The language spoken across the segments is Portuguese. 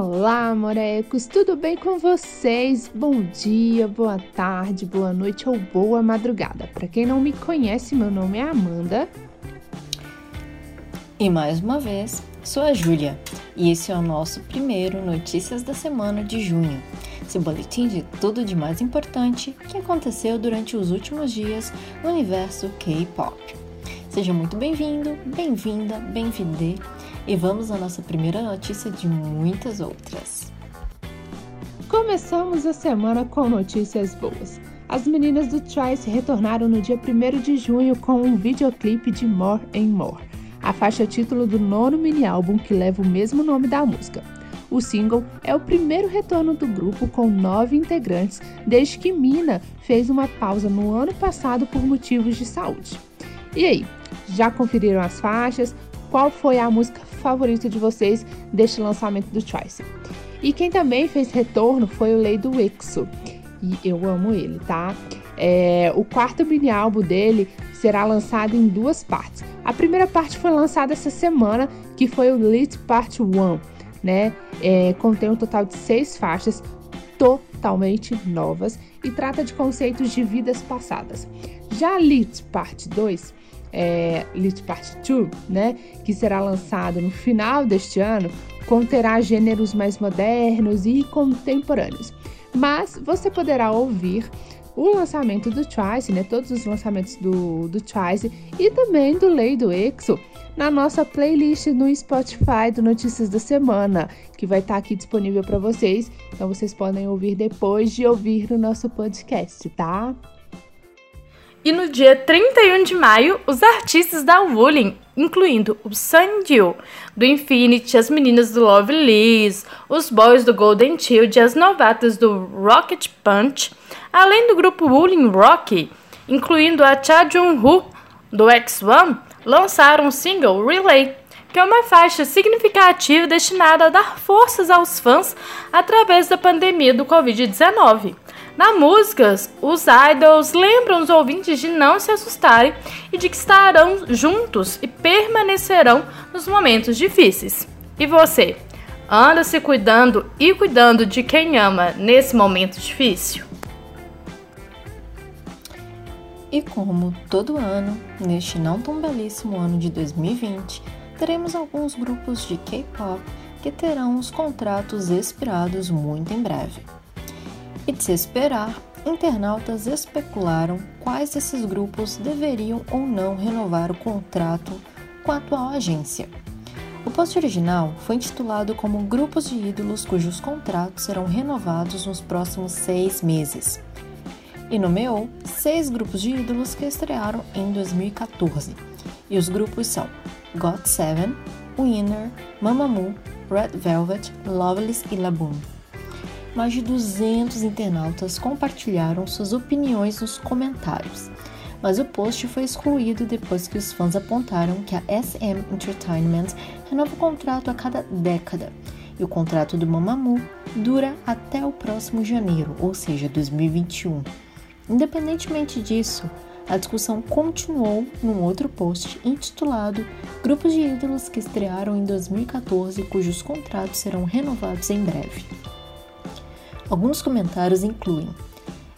Olá, morecos, tudo bem com vocês? Bom dia, boa tarde, boa noite ou boa madrugada. Para quem não me conhece, meu nome é Amanda. E mais uma vez, sou a Júlia, e esse é o nosso primeiro Notícias da Semana de junho. Seu boletim de tudo de mais importante que aconteceu durante os últimos dias no universo K-pop. Seja muito bem-vindo, bem-vinda, bem-vinde e vamos à nossa primeira notícia de muitas outras. Começamos a semana com notícias boas. As meninas do Twice retornaram no dia 1 de junho com um videoclipe de More and More, a faixa título do nono mini-álbum que leva o mesmo nome da música. O single é o primeiro retorno do grupo com nove integrantes desde que Mina fez uma pausa no ano passado por motivos de saúde. E aí, já conferiram as faixas? Qual foi a música favorito de vocês deste lançamento do Twice. E quem também fez retorno foi o Lei do Exo. E eu amo ele, tá? É, o quarto mini álbum dele será lançado em duas partes. A primeira parte foi lançada essa semana, que foi o Lit Part 1, né? É, contém um total de seis faixas totalmente novas e trata de conceitos de vidas passadas. Já Lit Part 2 é, Lit Part 2, né, que será lançado no final deste ano, conterá gêneros mais modernos e contemporâneos. Mas você poderá ouvir o lançamento do Twice, né, todos os lançamentos do, do Twice e também do Lei do Exo na nossa playlist no Spotify do Notícias da Semana, que vai estar aqui disponível para vocês. Então vocês podem ouvir depois de ouvir o nosso podcast, tá? E no dia 31 de maio, os artistas da Wooling, incluindo o Sandio, do Infinity, as meninas do Love Liz, os boys do Golden Child e as novatas do Rocket Punch, além do grupo Wooling Rock, incluindo a Cha Jung-hoo, do X1, lançaram o single Relay, que é uma faixa significativa destinada a dar forças aos fãs através da pandemia do Covid-19. Na música, os idols lembram os ouvintes de não se assustarem e de que estarão juntos e permanecerão nos momentos difíceis. E você? Anda se cuidando e cuidando de quem ama nesse momento difícil? E como todo ano, neste não tão belíssimo ano de 2020, teremos alguns grupos de K-pop que terão os contratos expirados muito em breve. E de se esperar, internautas especularam quais desses grupos deveriam ou não renovar o contrato com a atual agência. O post original foi intitulado como Grupos de Ídolos cujos contratos serão renovados nos próximos seis meses e nomeou seis grupos de ídolos que estrearam em 2014. E os grupos são GOT7, Winner, Mamamoo, Red Velvet, Loveless e Laboon mais de 200 internautas compartilharam suas opiniões nos comentários, mas o post foi excluído depois que os fãs apontaram que a SM Entertainment renova o contrato a cada década e o contrato do Mamamoo dura até o próximo janeiro, ou seja, 2021. Independentemente disso, a discussão continuou num outro post intitulado Grupos de ídolos que estrearam em 2014 cujos contratos serão renovados em breve. Alguns comentários incluem: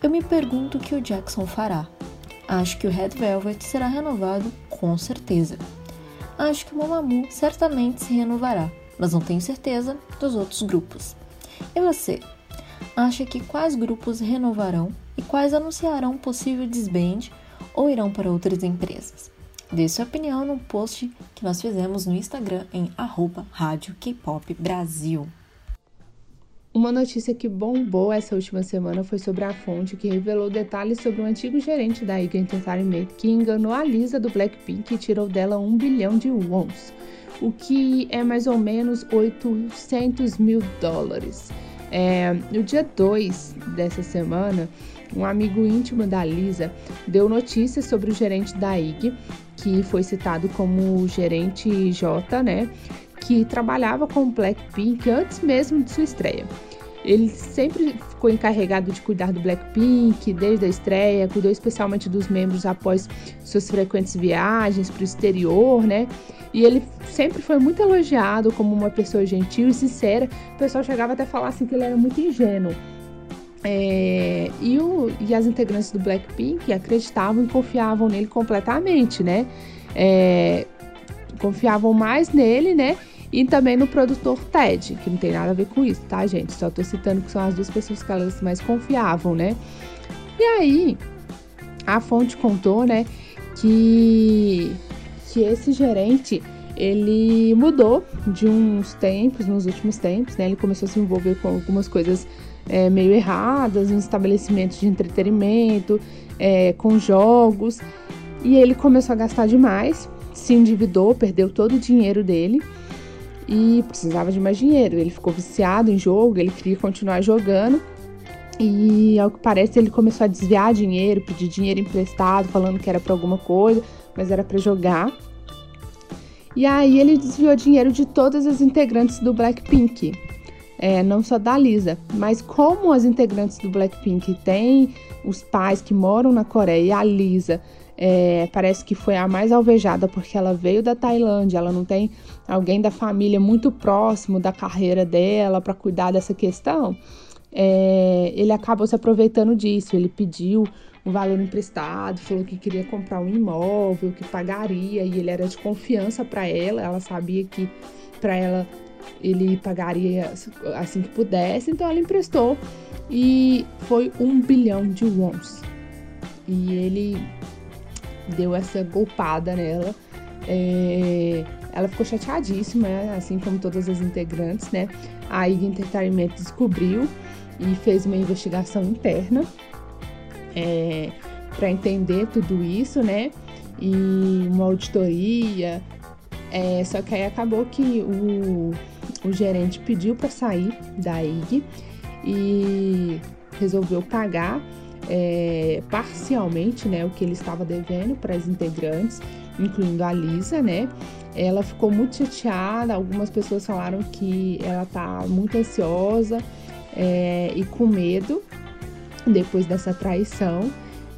Eu me pergunto o que o Jackson fará. Acho que o Red Velvet será renovado com certeza. Acho que o Mamamoo certamente se renovará, mas não tenho certeza dos outros grupos. E você? Acha que quais grupos renovarão e quais anunciarão possível desband ou irão para outras empresas? Dê sua opinião no post que nós fizemos no Instagram em arroba Rádio K-Pop Brasil. Uma notícia que bombou essa última semana foi sobre a fonte que revelou detalhes sobre um antigo gerente da Iga Entertainment que enganou a Lisa do Blackpink e tirou dela um bilhão de wons, o que é mais ou menos 800 mil dólares. É, no dia 2 dessa semana, um amigo íntimo da Lisa deu notícias sobre o gerente da IG, que foi citado como gerente J, né? Que trabalhava com Blackpink antes mesmo de sua estreia. Ele sempre ficou encarregado de cuidar do Blackpink desde a estreia, cuidou especialmente dos membros após suas frequentes viagens para o exterior, né? E ele sempre foi muito elogiado como uma pessoa gentil e sincera. O pessoal chegava até a falar assim que ele era muito ingênuo. É, e, o, e as integrantes do Blackpink acreditavam e confiavam nele completamente, né? É, confiavam mais nele, né? E também no produtor Ted, que não tem nada a ver com isso, tá, gente? Só tô citando que são as duas pessoas que elas mais confiavam, né? E aí, a fonte contou, né, que, que esse gerente ele mudou de uns tempos, nos últimos tempos, né? Ele começou a se envolver com algumas coisas é, meio erradas, nos estabelecimentos de entretenimento, é, com jogos, e ele começou a gastar demais, se endividou, perdeu todo o dinheiro dele e precisava de mais dinheiro. Ele ficou viciado em jogo, ele queria continuar jogando. E ao que parece, ele começou a desviar dinheiro, pedir dinheiro emprestado, falando que era para alguma coisa, mas era para jogar. E aí ele desviou dinheiro de todas as integrantes do Blackpink, é, não só da Lisa, mas como as integrantes do Blackpink têm os pais que moram na Coreia e a Lisa é, parece que foi a mais alvejada porque ela veio da Tailândia, ela não tem alguém da família muito próximo da carreira dela para cuidar dessa questão. É, ele acabou se aproveitando disso. Ele pediu um valor emprestado, falou que queria comprar um imóvel, que pagaria, e ele era de confiança para ela, ela sabia que para ela ele pagaria assim que pudesse, então ela emprestou e foi um bilhão de wons. E ele deu essa golpada nela. É, ela ficou chateadíssima, assim como todas as integrantes, né? A IG Entertainment descobriu e fez uma investigação interna é, para entender tudo isso, né? E uma auditoria. É, só que aí acabou que o, o gerente pediu para sair da IG e resolveu pagar é, parcialmente né, o que ele estava devendo para as integrantes, incluindo a Lisa, né? Ela ficou muito chateada, algumas pessoas falaram que ela tá muito ansiosa é, e com medo depois dessa traição.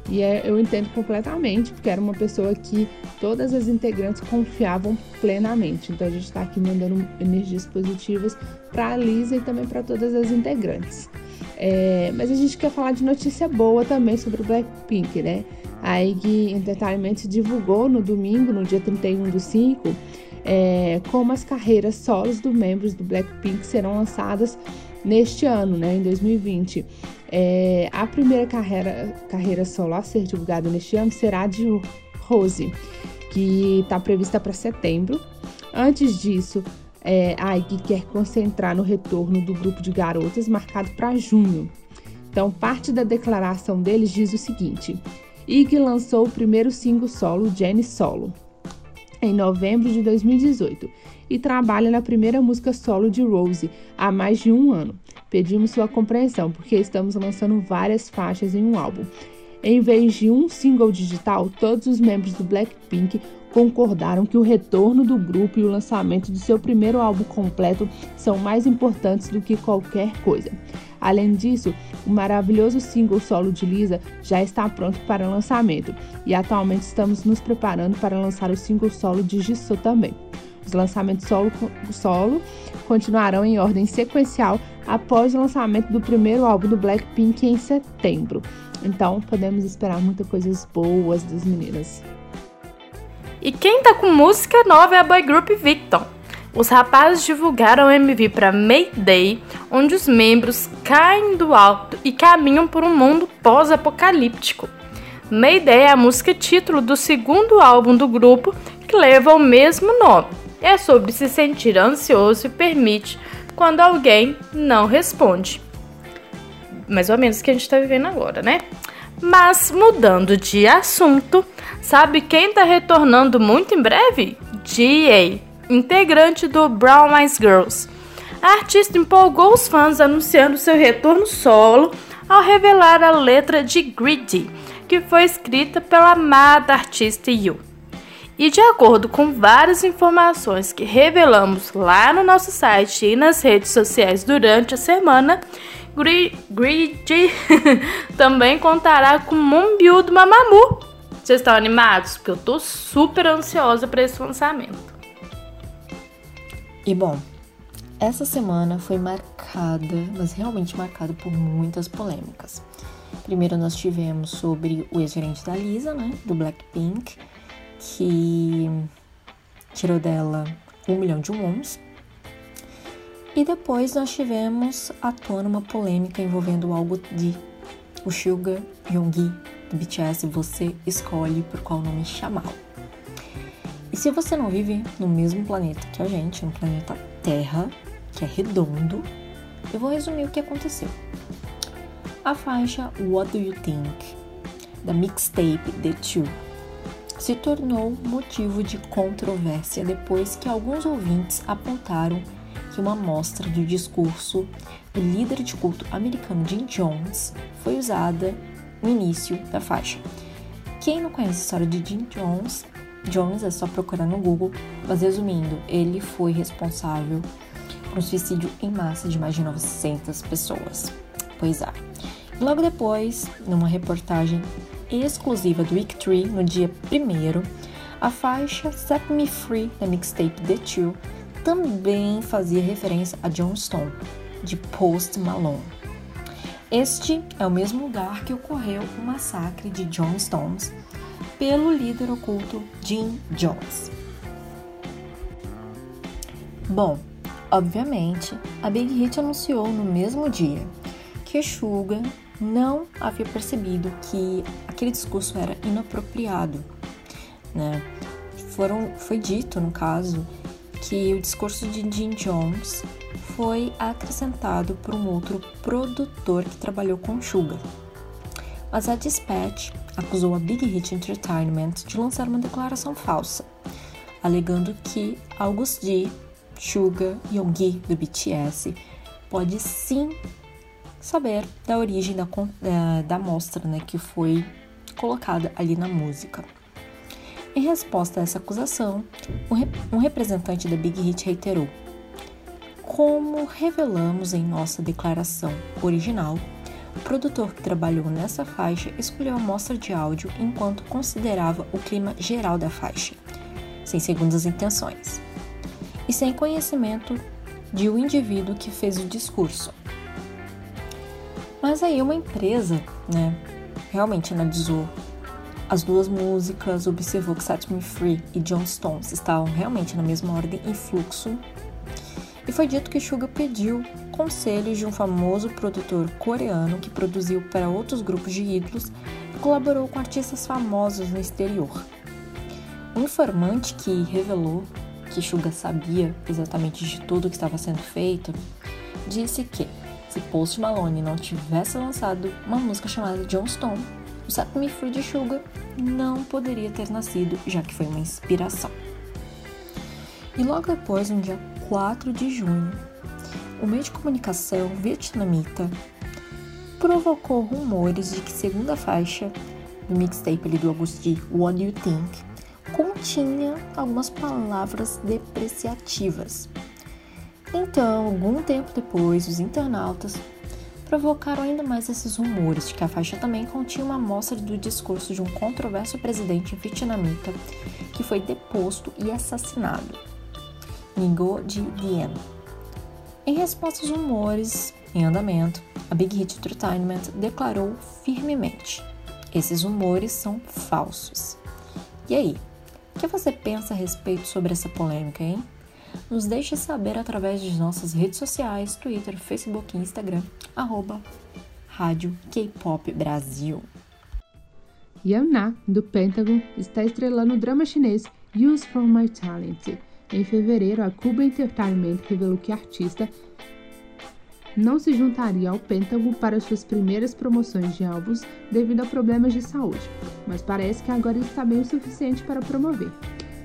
E é, eu entendo completamente, porque era uma pessoa que todas as integrantes confiavam plenamente. Então a gente está aqui mandando energias positivas para a Lisa e também para todas as integrantes. É, mas a gente quer falar de notícia boa também sobre o Blackpink, né? A IG Entertainment divulgou no domingo, no dia 31 do 5, é, como as carreiras solos dos membros do Blackpink serão lançadas neste ano, né, em 2020. É, a primeira carreira, carreira solo a ser divulgada neste ano será de Rose, que está prevista para setembro. Antes disso, é, a IG quer concentrar no retorno do grupo de garotas marcado para junho. Então, parte da declaração deles diz o seguinte: IG lançou o primeiro single solo, Jenny Solo, em novembro de 2018 e trabalha na primeira música solo de Rose há mais de um ano. Pedimos sua compreensão porque estamos lançando várias faixas em um álbum. Em vez de um single digital, todos os membros do Blackpink concordaram que o retorno do grupo e o lançamento de seu primeiro álbum completo são mais importantes do que qualquer coisa. Além disso, o maravilhoso single solo de Lisa já está pronto para lançamento e atualmente estamos nos preparando para lançar o single solo de Jisoo também. Os lançamentos solo, solo continuarão em ordem sequencial após o lançamento do primeiro álbum do Blackpink em setembro. Então, podemos esperar muitas coisas boas das meninas. E quem tá com música nova é a boy group Victon. Os rapazes divulgaram o MV para Mayday, onde os membros caem do alto e caminham por um mundo pós-apocalíptico. Mayday é a música título do segundo álbum do grupo que leva o mesmo nome é sobre se sentir ansioso e permite quando alguém não responde. Mais ou menos o que a gente está vivendo agora, né? Mas mudando de assunto, sabe quem está retornando muito em breve? G.A., integrante do Brown Eyes Girls. A artista empolgou os fãs anunciando seu retorno solo ao revelar a letra de Greedy, que foi escrita pela amada artista Yu. E de acordo com várias informações que revelamos lá no nosso site e nas redes sociais durante a semana, Grid também contará com Mumbiu do Mamamoo. Vocês estão animados? Porque eu tô super ansiosa para esse lançamento. E bom, essa semana foi marcada, mas realmente marcada por muitas polêmicas. Primeiro nós tivemos sobre o ex-gerente da Lisa, né, do Blackpink, que tirou dela um milhão de wons. E depois nós tivemos à tona uma polêmica envolvendo algo de o Suga Yonggi BTS, você escolhe por qual nome chamá-lo. E se você não vive no mesmo planeta que a gente, no planeta Terra, que é redondo, eu vou resumir o que aconteceu. A faixa What Do You Think, da mixtape The Two, se tornou motivo de controvérsia depois que alguns ouvintes apontaram que uma amostra do discurso do líder de culto americano Jim Jones foi usada no início da faixa. Quem não conhece a história de Jim Jones, Jones é só procurar no Google, mas resumindo, ele foi responsável por um suicídio em massa de mais de 900 pessoas. Pois é. Logo depois, numa reportagem exclusiva do 3, no dia 1 a faixa Set Me Free da mixtape The Two também fazia referência a John Stone, de Post Malone. Este é o mesmo lugar que ocorreu o massacre de John Stones pelo líder oculto Jim Jones. Bom, obviamente, a Big Hit anunciou no mesmo dia que Suga não havia percebido que aquele discurso era inapropriado, né? Foram, foi dito, no caso, que o discurso de Jim Jones foi acrescentado por um outro produtor que trabalhou com Suga. Mas a Dispatch acusou a Big Hit Entertainment de lançar uma declaração falsa, alegando que August D, Suga e Yoongi do BTS pode sim saber da origem da, da, da mostra né, que foi colocada ali na música. Em resposta a essa acusação, um representante da Big Hit reiterou: Como revelamos em nossa declaração original, o produtor que trabalhou nessa faixa escolheu a mostra de áudio enquanto considerava o clima geral da faixa, sem segundas intenções, e sem conhecimento de o indivíduo que fez o discurso. Mas aí uma empresa, né, realmente analisou as duas músicas, observou que Set Me Free e John Stones estavam realmente na mesma ordem e fluxo. E foi dito que Suga pediu conselhos de um famoso produtor coreano que produziu para outros grupos de ídolos e colaborou com artistas famosos no exterior. Um informante que revelou que Suga sabia exatamente de tudo o que estava sendo feito, disse que se Post Malone não tivesse lançado uma música chamada John Stone, o Free de Sugar não poderia ter nascido, já que foi uma inspiração. E logo depois, no dia 4 de junho, o meio de comunicação vietnamita provocou rumores de que segunda faixa do mixtape ali do Augusti, What Do You Think, continha algumas palavras depreciativas. Então, algum tempo depois, os internautas provocaram ainda mais esses rumores de que a faixa também continha uma amostra do discurso de um controverso presidente vietnamita que foi deposto e assassinado, Ngo Diem. Em resposta aos rumores em andamento, a Big Hit Entertainment declarou firmemente: esses rumores são falsos. E aí, o que você pensa a respeito sobre essa polêmica, hein? Nos deixe saber através de nossas redes sociais, Twitter, Facebook e Instagram, arroba Rádio K-Pop Brasil. Yamna, do Pentagon, está estrelando o drama chinês Use For My Talent. Em fevereiro, a Cuba Entertainment revelou que a artista não se juntaria ao Pentagon para suas primeiras promoções de álbuns devido a problemas de saúde, mas parece que agora está bem o suficiente para promover.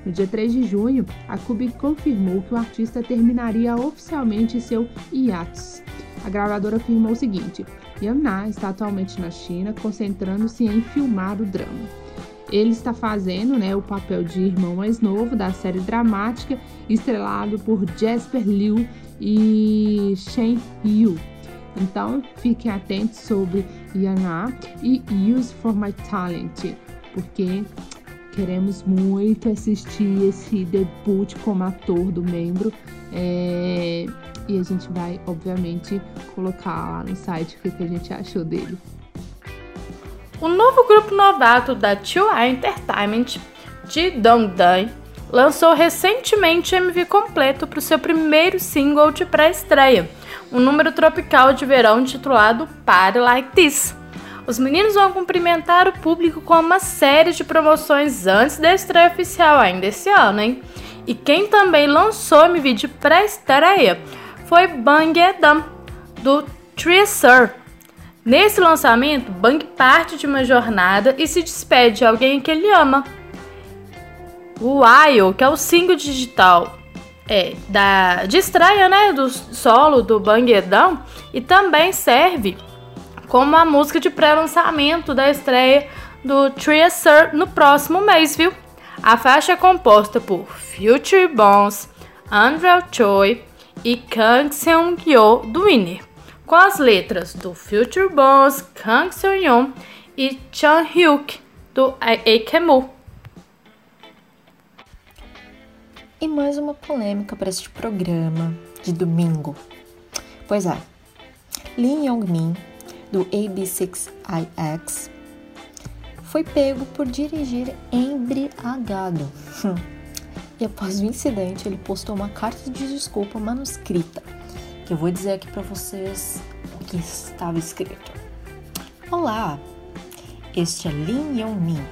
No dia 3 de junho, a Cube confirmou que o artista terminaria oficialmente seu hiatus. A gravadora afirmou o seguinte: Yana está atualmente na China, concentrando-se em filmar o drama. Ele está fazendo né, o papel de irmão mais novo da série dramática, estrelado por Jasper Liu e Shen Yu. Então, fiquem atentos sobre Yana e Use for My Talent, porque queremos muito assistir esse debut como ator do membro. É... E a gente vai, obviamente, colocar lá no site o que a gente achou dele. O novo grupo novato da 2 Entertainment, de Dongdae, lançou recentemente MV completo para o seu primeiro single de pré-estreia, um número tropical de verão titulado Party Like This. Os meninos vão cumprimentar o público com uma série de promoções antes da estreia oficial ainda esse ano, hein? E quem também lançou MV de pré-estreia foi Bang Edam, do Treasure. Nesse lançamento, Bang parte de uma jornada e se despede de alguém que ele ama. O Wild, que é o single digital é, da, de estreia né, do solo do Bang Edam, e também serve como a música de pré-lançamento da estreia do Treasure no próximo mês, viu? A faixa é composta por Future Bones, Andrew Choi, e Kang Seung-yo do Winner, com as letras do Future Boss, Kang Seung-yeon e Chan Hyuk do Aikemu. E mais uma polêmica para este programa de domingo. Pois é, Lee Young-min, do AB6IX, foi pego por dirigir embriagado. e após o incidente ele postou uma carta de desculpa manuscrita, que eu vou dizer aqui para vocês o que estava escrito. Olá, este é Lin Yong-min.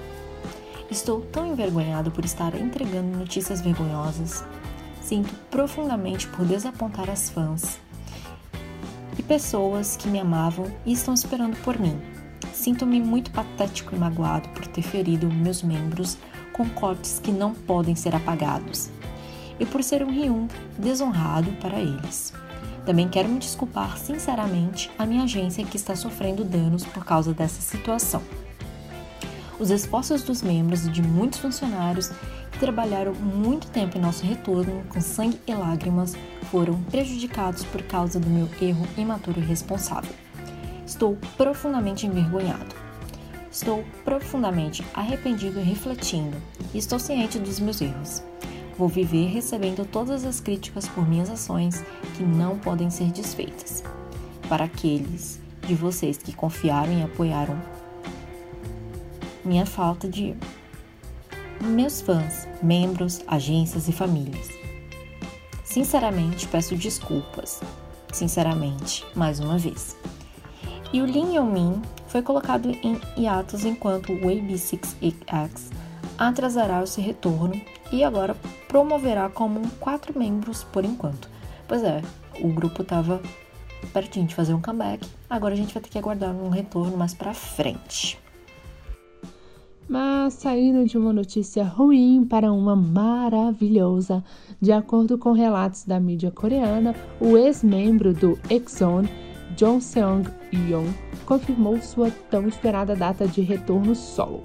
Estou tão envergonhado por estar entregando notícias vergonhosas. Sinto profundamente por desapontar as fãs pessoas que me amavam e estão esperando por mim. Sinto-me muito patético e magoado por ter ferido meus membros com cortes que não podem ser apagados, e por ser um Ryung desonrado para eles. Também quero me desculpar sinceramente à minha agência que está sofrendo danos por causa dessa situação. Os esforços dos membros e de muitos funcionários trabalharam muito tempo em nosso retorno com sangue e lágrimas foram prejudicados por causa do meu erro imaturo e irresponsável. Estou profundamente envergonhado. Estou profundamente arrependido e refletindo, estou ciente dos meus erros. Vou viver recebendo todas as críticas por minhas ações que não podem ser desfeitas. Para aqueles de vocês que confiaram e apoiaram minha falta de meus fãs, membros, agências e famílias. Sinceramente, peço desculpas. Sinceramente, mais uma vez. E o Lin Yongmin foi colocado em hiatus enquanto o AB6X atrasará o seu retorno e agora promoverá como quatro membros por enquanto. Pois é, o grupo estava pertinho de fazer um comeback, agora a gente vai ter que aguardar um retorno mais para frente. Mas saindo de uma notícia ruim para uma maravilhosa, de acordo com relatos da mídia coreana, o ex-membro do EXON Jong Seong-yeon confirmou sua tão esperada data de retorno solo.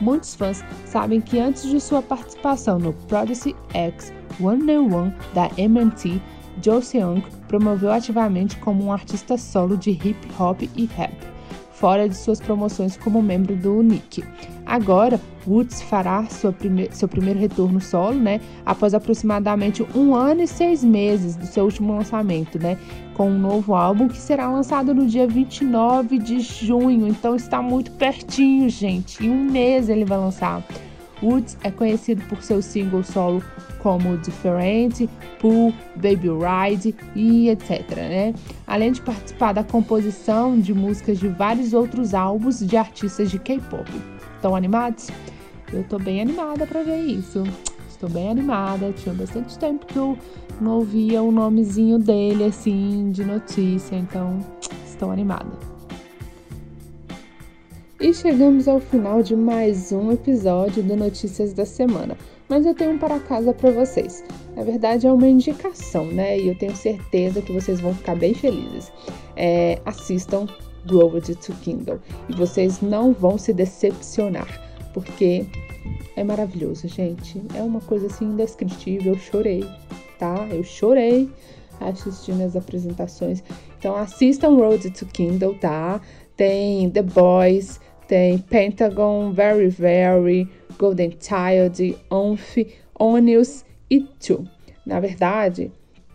Muitos fãs sabem que antes de sua participação no Prodigy X One One da MNT, Jo Seung promoveu ativamente como um artista solo de hip hop e rap, fora de suas promoções como membro do Nick. Agora, Woods fará prime seu primeiro retorno solo, né? Após aproximadamente um ano e seis meses do seu último lançamento, né? Com um novo álbum que será lançado no dia 29 de junho. Então está muito pertinho, gente. Em um mês ele vai lançar. Woods é conhecido por seu single solo como Different, Pool, Baby Ride e etc. Né? Além de participar da composição de músicas de vários outros álbuns de artistas de K-pop. Estão animados? Eu tô bem animada para ver isso. Estou bem animada. Tinha bastante tempo que eu não ouvia o nomezinho dele assim de notícia, então estou animada. E chegamos ao final de mais um episódio do Notícias da Semana. Mas eu tenho um para casa para vocês. Na verdade, é uma indicação, né? E eu tenho certeza que vocês vão ficar bem felizes. É, assistam Grover to Kindle e vocês não vão se decepcionar. porque é maravilhoso, gente. É uma coisa assim indescritível. Eu chorei, tá? Eu chorei assistindo as apresentações. Então assistam Road to Kindle, tá? Tem The Boys, tem Pentagon, Very Very, Golden Child, Onf, Onius e Two. Na verdade,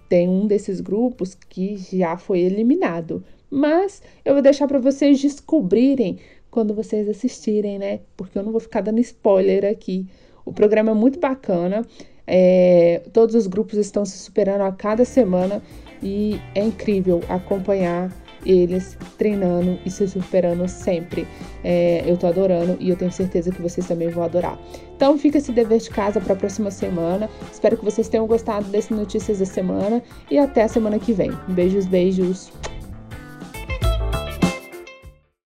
tem um desses grupos que já foi eliminado, mas eu vou deixar para vocês descobrirem quando vocês assistirem, né? Porque eu não vou ficar dando spoiler aqui. O programa é muito bacana. É, todos os grupos estão se superando a cada semana e é incrível acompanhar eles treinando e se superando sempre. É, eu tô adorando e eu tenho certeza que vocês também vão adorar. Então fica esse dever de casa para a próxima semana. Espero que vocês tenham gostado desse Notícias da Semana e até a semana que vem. Beijos, beijos.